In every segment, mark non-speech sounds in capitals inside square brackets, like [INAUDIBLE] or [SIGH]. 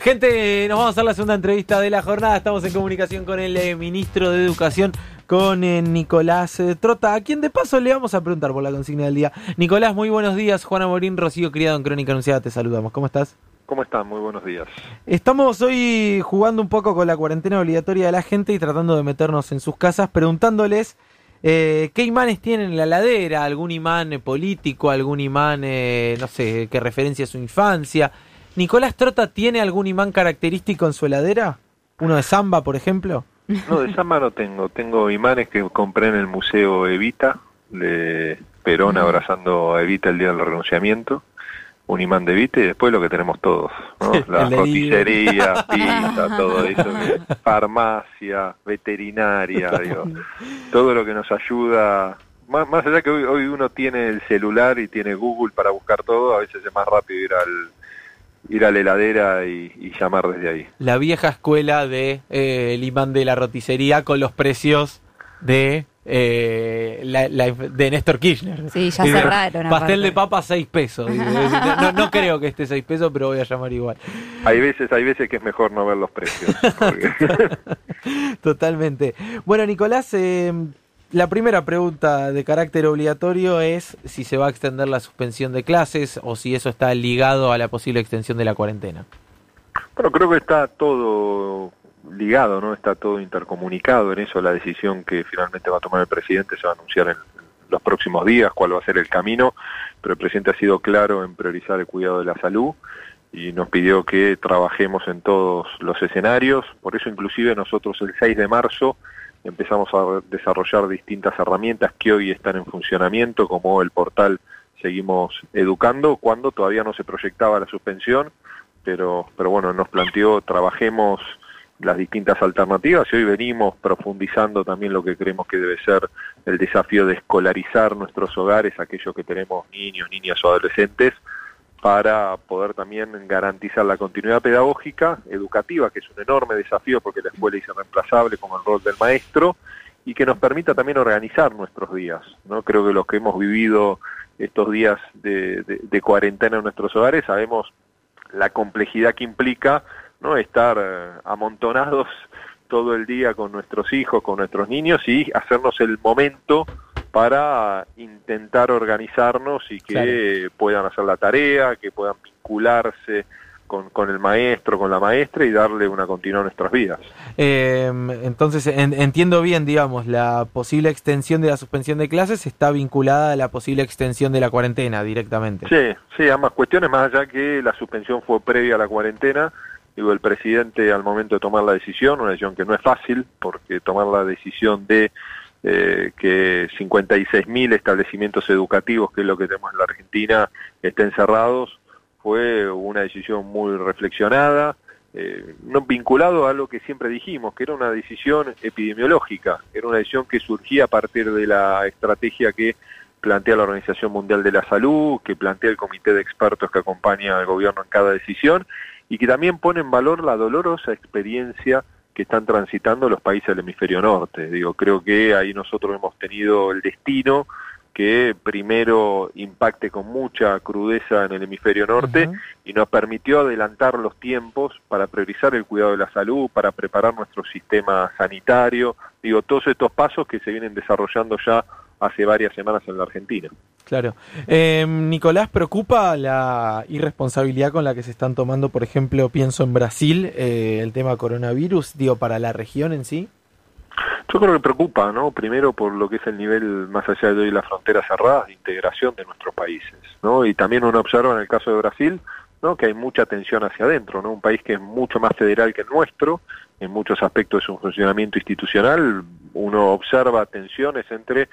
Gente, nos vamos a hacer la segunda entrevista de la jornada. Estamos en comunicación con el eh, ministro de Educación, con eh, Nicolás eh, Trota, a quien de paso le vamos a preguntar por la consigna del día. Nicolás, muy buenos días. Juana Morín, Rocío Criado en Crónica Anunciada, te saludamos. ¿Cómo estás? ¿Cómo están? Muy buenos días. Estamos hoy jugando un poco con la cuarentena obligatoria de la gente y tratando de meternos en sus casas, preguntándoles eh, qué imanes tienen en la ladera, algún imán eh, político, algún imán, eh, no sé, que referencia a su infancia. ¿Nicolás Trota tiene algún imán característico en su heladera? ¿Uno de samba, por ejemplo? No, de samba no tengo. Tengo imanes que compré en el Museo Evita, de Perón abrazando a Evita el día del renunciamiento un imán de vite y después lo que tenemos todos, ¿no? [LAUGHS] La roticería, pizza, [LAUGHS] todo eso, farmacia, veterinaria, digo, todo lo que nos ayuda, más, más allá que hoy, hoy uno tiene el celular y tiene Google para buscar todo, a veces es más rápido ir al ir a la heladera y, llamar desde ahí. La vieja escuela de eh, el imán de la roticería con los precios de eh, la, de Néstor Kirchner. Sí, ya cerraron. Pastel de papa 6 pesos. no, [LAUGHS] creo que esté 6 pesos, pero voy a llamar igual. Hay veces, hay veces que es mejor no ver los precios. [LAUGHS] Totalmente. Bueno, Nicolás, eh, la primera pregunta de carácter obligatorio es si se va a extender la suspensión de clases o si eso está ligado a la posible extensión de la cuarentena. Bueno, creo que está todo ligado, ¿no? Está todo intercomunicado en eso, la decisión que finalmente va a tomar el presidente se va a anunciar en los próximos días, cuál va a ser el camino, pero el presidente ha sido claro en priorizar el cuidado de la salud y nos pidió que trabajemos en todos los escenarios, por eso inclusive nosotros el 6 de marzo empezamos a desarrollar distintas herramientas que hoy están en funcionamiento, como el portal Seguimos Educando, cuando todavía no se proyectaba la suspensión, pero, pero bueno, nos planteó trabajemos las distintas alternativas y hoy venimos profundizando también lo que creemos que debe ser el desafío de escolarizar nuestros hogares, aquellos que tenemos niños, niñas o adolescentes, para poder también garantizar la continuidad pedagógica, educativa, que es un enorme desafío porque la escuela es irreemplazable como el rol del maestro, y que nos permita también organizar nuestros días. ¿no? Creo que los que hemos vivido estos días de, de cuarentena en nuestros hogares sabemos la complejidad que implica no estar eh, amontonados [LAUGHS] todo el día con nuestros hijos, con nuestros niños y hacernos el momento para intentar organizarnos y que puedan hacer la tarea, que puedan vincularse con, con, el maestro, con la maestra y darle una continuidad a nuestras vidas. Em, entonces, entiendo bien, digamos, la posible extensión de la suspensión de clases está vinculada a la posible extensión de la cuarentena directamente. Sí, sí, ambas cuestiones, más allá que la suspensión fue previa a la cuarentena, digo, el presidente al momento de tomar la decisión, una decisión que no es fácil, porque tomar la decisión de eh, que 56.000 establecimientos educativos, que es lo que tenemos en la Argentina, estén cerrados, fue una decisión muy reflexionada, eh, no vinculado a lo que siempre dijimos, que era una decisión epidemiológica, era una decisión que surgía a partir de la estrategia que plantea la Organización Mundial de la Salud, que plantea el comité de expertos que acompaña al gobierno en cada decisión y que también pone en valor la dolorosa experiencia que están transitando los países del hemisferio norte. Digo, creo que ahí nosotros hemos tenido el destino que primero impacte con mucha crudeza en el hemisferio norte y nos permitió adelantar los tiempos para priorizar el cuidado de la salud, para preparar nuestro sistema sanitario, digo, todos estos pasos que se vienen desarrollando ya hace varias semanas en la Argentina. Claro. Eh, Nicolás, ¿preocupa la irresponsabilidad con la que se están tomando, por ejemplo, pienso en Brasil, eh, el tema coronavirus, digo, para la región en sí? Yo creo que preocupa, ¿no? Primero por lo que es el nivel, más allá de hoy, las fronteras cerradas, de integración de nuestros países, ¿no? Y también uno observa en el caso de Brasil, ¿no? Que hay mucha tensión hacia adentro, ¿no? Un país que es mucho más federal que el nuestro, en muchos aspectos de su funcionamiento institucional, uno observa tensiones entre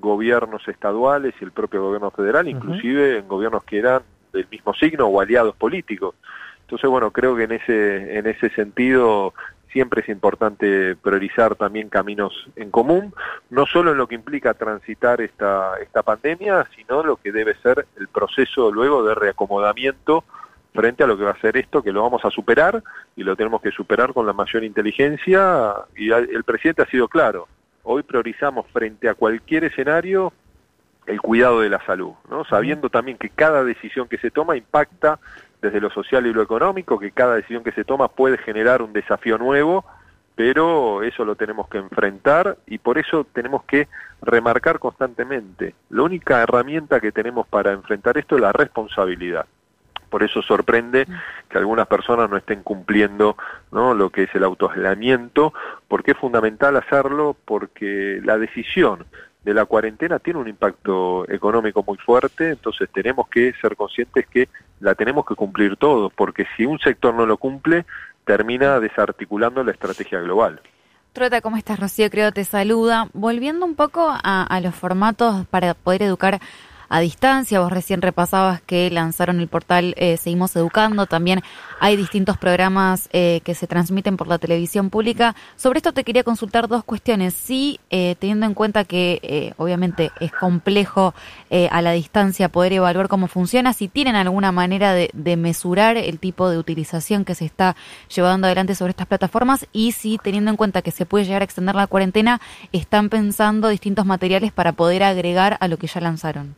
gobiernos estaduales y el propio gobierno federal, inclusive en gobiernos que eran del mismo signo o aliados políticos. Entonces, bueno, creo que en ese, en ese sentido siempre es importante priorizar también caminos en común, no solo en lo que implica transitar esta, esta pandemia, sino lo que debe ser el proceso luego de reacomodamiento frente a lo que va a ser esto, que lo vamos a superar y lo tenemos que superar con la mayor inteligencia y el presidente ha sido claro, hoy priorizamos frente a cualquier escenario el cuidado de la salud, ¿no? sabiendo también que cada decisión que se toma impacta desde lo social y lo económico, que cada decisión que se toma puede generar un desafío nuevo, pero eso lo tenemos que enfrentar y por eso tenemos que remarcar constantemente. La única herramienta que tenemos para enfrentar esto es la responsabilidad. Por eso sorprende que algunas personas no estén cumpliendo ¿no? lo que es el autoaislamiento, porque es fundamental hacerlo porque la decisión de la cuarentena tiene un impacto económico muy fuerte, entonces tenemos que ser conscientes que la tenemos que cumplir todos, porque si un sector no lo cumple, termina desarticulando la estrategia global. Trota, ¿cómo estás? Rocío Creo te saluda. Volviendo un poco a, a los formatos para poder educar a distancia. Vos recién repasabas que lanzaron el portal eh, Seguimos Educando. También hay distintos programas eh, que se transmiten por la televisión pública. Sobre esto te quería consultar dos cuestiones. Sí, eh, teniendo en cuenta que obviamente es complejo a la distancia poder evaluar cómo funciona, si tienen alguna manera de, de, mesurar el tipo de utilización que se está llevando adelante sobre estas plataformas y si teniendo en cuenta que se puede llegar a extender la cuarentena, están pensando distintos materiales para poder agregar a lo que ya lanzaron.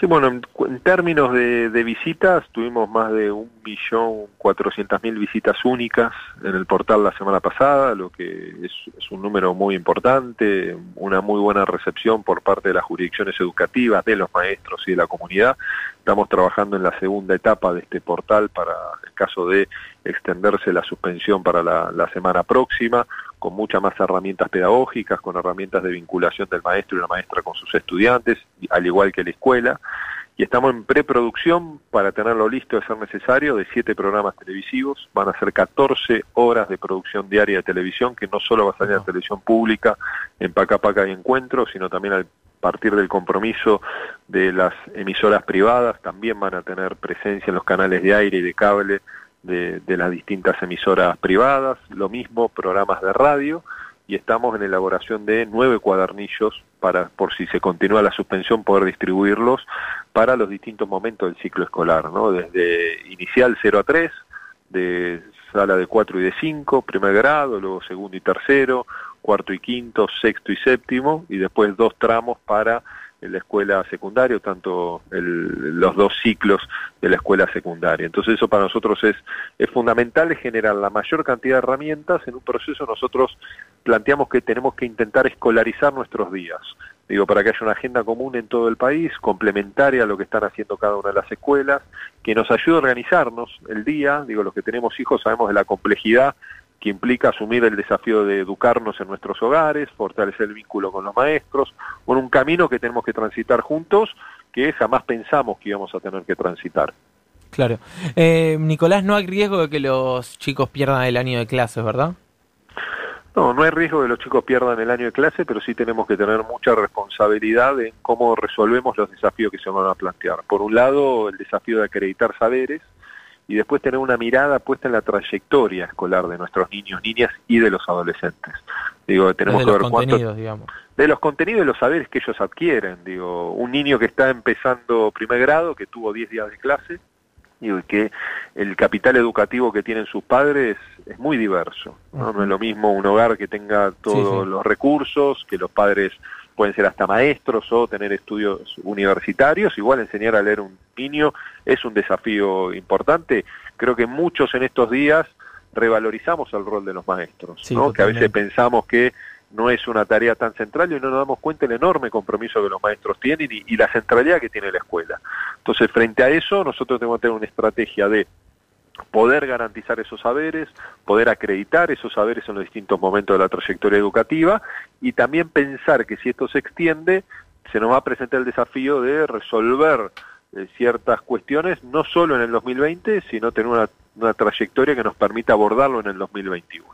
Sí, bueno, en, términos de, visitas, tuvimos más de un millón cuatrocientas mil visitas únicas en el portal la semana pasada, lo que es, es, un número muy importante, una muy buena recepción por parte de las jurisdicciones educativas, de los maestros y de la comunidad. Estamos trabajando en la segunda etapa de este portal para el caso de extenderse la suspensión para la, semana próxima, con muchas más herramientas pedagógicas, con herramientas de vinculación del maestro y la maestra con sus estudiantes, al igual que la escuela. Y estamos en preproducción para tenerlo listo de ser necesario de siete programas televisivos. Van a ser 14 horas de producción diaria de televisión, que no solo va a salir a televisión pública en Paca Paca y Encuentro, sino también al partir del compromiso de las emisoras privadas, también van a tener presencia en los canales de aire y de cable de, las distintas emisoras privadas, lo mismo programas de radio, y estamos en elaboración de nueve cuadernillos para, por si se continúa la suspensión, poder distribuirlos para los distintos momentos del ciclo escolar, ¿no? Desde inicial 0 a 3, de sala de 4 y de 5, primer grado, luego segundo y tercero, cuarto y quinto, sexto y séptimo, y después dos tramos para la escuela secundaria, tanto los dos ciclos de la escuela secundaria. Entonces eso para nosotros es, es fundamental, generar la mayor cantidad de herramientas. En un proceso nosotros planteamos que tenemos que intentar escolarizar nuestros días. Digo, para que haya una agenda común en todo el país, complementaria a lo que están haciendo cada una de las escuelas, que nos ayude a organizarnos el día. Digo, los que tenemos hijos sabemos de la complejidad que implica asumir el desafío de educarnos en nuestros hogares, fortalecer el vínculo con los maestros, con un camino que tenemos que transitar juntos, que jamás pensamos que íbamos a tener que transitar. Claro. Eh, Nicolás, no hay riesgo de que los chicos pierdan el año de clases, ¿verdad? No, no hay riesgo de que los chicos pierdan el año de clase, pero sí tenemos que tener mucha responsabilidad en cómo resolvemos los desafíos que se van a plantear. Por un lado, el desafío de acreditar saberes, y después tener una mirada puesta en la trayectoria escolar de nuestros niños, niñas y de los adolescentes. Digo, tenemos que ver cuánto digamos. de los contenidos y los saberes que ellos adquieren. Digo, un niño que está empezando primer grado, que tuvo 10 días de clase, y que el capital educativo que tienen sus padres es muy diverso. No, no es lo mismo un hogar que tenga todos los recursos, que los padres pueden ser hasta maestros o tener estudios universitarios, igual enseñar a leer un niño es un desafío importante. Creo que muchos en estos días revalorizamos el rol de los maestros, que a veces pensamos que no es una tarea tan central y no nos damos cuenta del enorme compromiso que los maestros tienen y la centralidad que tiene la escuela. Entonces, frente a eso, nosotros tenemos que tener una estrategia de poder garantizar esos saberes, poder acreditar esos saberes en los distintos momentos de la trayectoria educativa y también pensar que si esto se extiende, se nos va a presentar el desafío de resolver eh, ciertas cuestiones, no solo en el 2020, sino tener una, trayectoria que nos permita abordarlo en el 2021.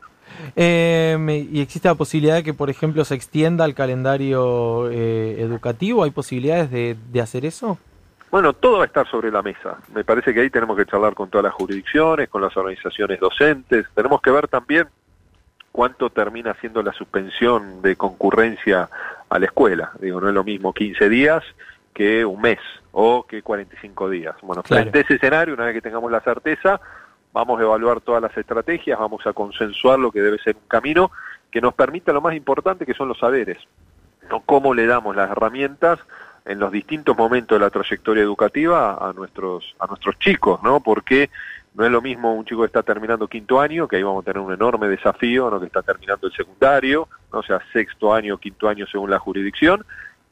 Eh, ¿Y existe la posibilidad de que, por ejemplo, se extienda el calendario eh, educativo? ¿Hay posibilidades de, de hacer eso? Bueno, todo va a estar sobre la mesa. Me parece que ahí tenemos que charlar con todas las jurisdicciones, con las organizaciones docentes. Tenemos que ver también cuánto termina siendo la suspensión de concurrencia a la escuela. Digo, no es lo mismo 15 días que un mes o que 45 días. Bueno, frente a ese escenario, una vez que tengamos la certeza, vamos a evaluar todas las estrategias, vamos a consensuar lo que debe ser un camino que nos permita lo más importante que son los saberes. ¿no? Cómo le damos las herramientas en los distintos momentos de la trayectoria educativa a nuestros, a nuestros chicos, ¿no? Porque no es lo mismo un chico que está terminando quinto año, que ahí vamos a tener un enorme desafío, ¿no? que está terminando el secundario, ¿no? sea, sexto año, quinto año según la jurisdicción,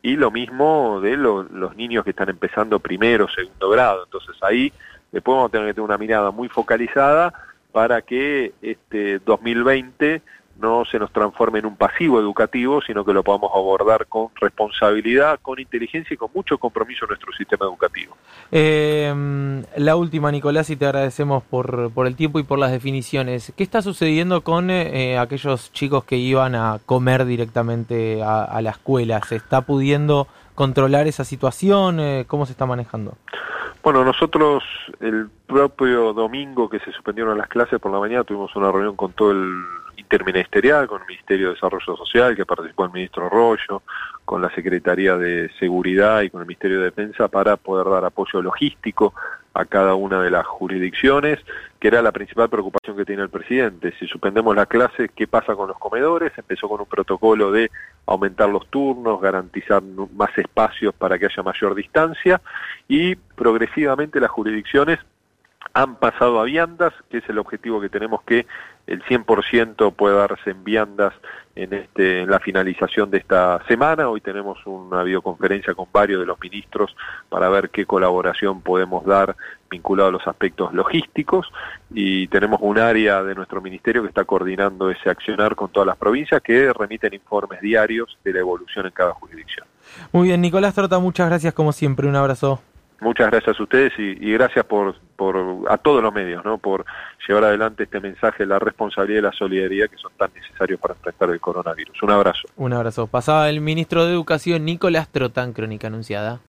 y lo mismo de los niños que están empezando primero, segundo grado. Entonces ahí después vamos a tener que tener una mirada muy focalizada para que este 2020 no se nos transforme en un pasivo educativo, sino que lo podamos abordar con responsabilidad, con inteligencia y con mucho compromiso en nuestro sistema educativo. Eh, la última, Nicolás, y te agradecemos por, por el tiempo y por las definiciones. ¿Qué está sucediendo con eh, aquellos chicos que iban a comer directamente a, la escuela? ¿Se está pudiendo controlar esa situación? Eh, ¿Cómo se está manejando? Bueno, nosotros el propio domingo que se suspendieron las clases por la mañana tuvimos una reunión con todo el interministerial, con el Ministerio de Desarrollo Social, que participó el ministro Arroyo, con la Secretaría de Seguridad y con el Ministerio de Defensa para poder dar apoyo logístico a cada una de las jurisdicciones, que era la principal preocupación que tiene el presidente. Si suspendemos la clase, ¿qué pasa con los comedores? Empezó con un protocolo de aumentar los turnos, garantizar más espacios para que haya mayor distancia y progresivamente las jurisdicciones han pasado a viandas, que es el objetivo que tenemos que el 100% pueda darse en viandas en, este, en la finalización de esta semana. Hoy tenemos una videoconferencia con varios de los ministros para ver qué colaboración podemos dar vinculado a los aspectos logísticos y tenemos un área de nuestro ministerio que está coordinando ese accionar con todas las provincias que remiten informes diarios de la evolución en cada jurisdicción. Muy bien, Nicolás Trota, muchas gracias como siempre, un abrazo. Muchas gracias a ustedes y, gracias por, por, a todos los medios, ¿no? por llevar adelante este mensaje la responsabilidad y la solidaridad que son tan necesarios para enfrentar el coronavirus. Un abrazo. Un abrazo. Pasaba el ministro de Educación, Nicolás Trotán, Crónica Anunciada.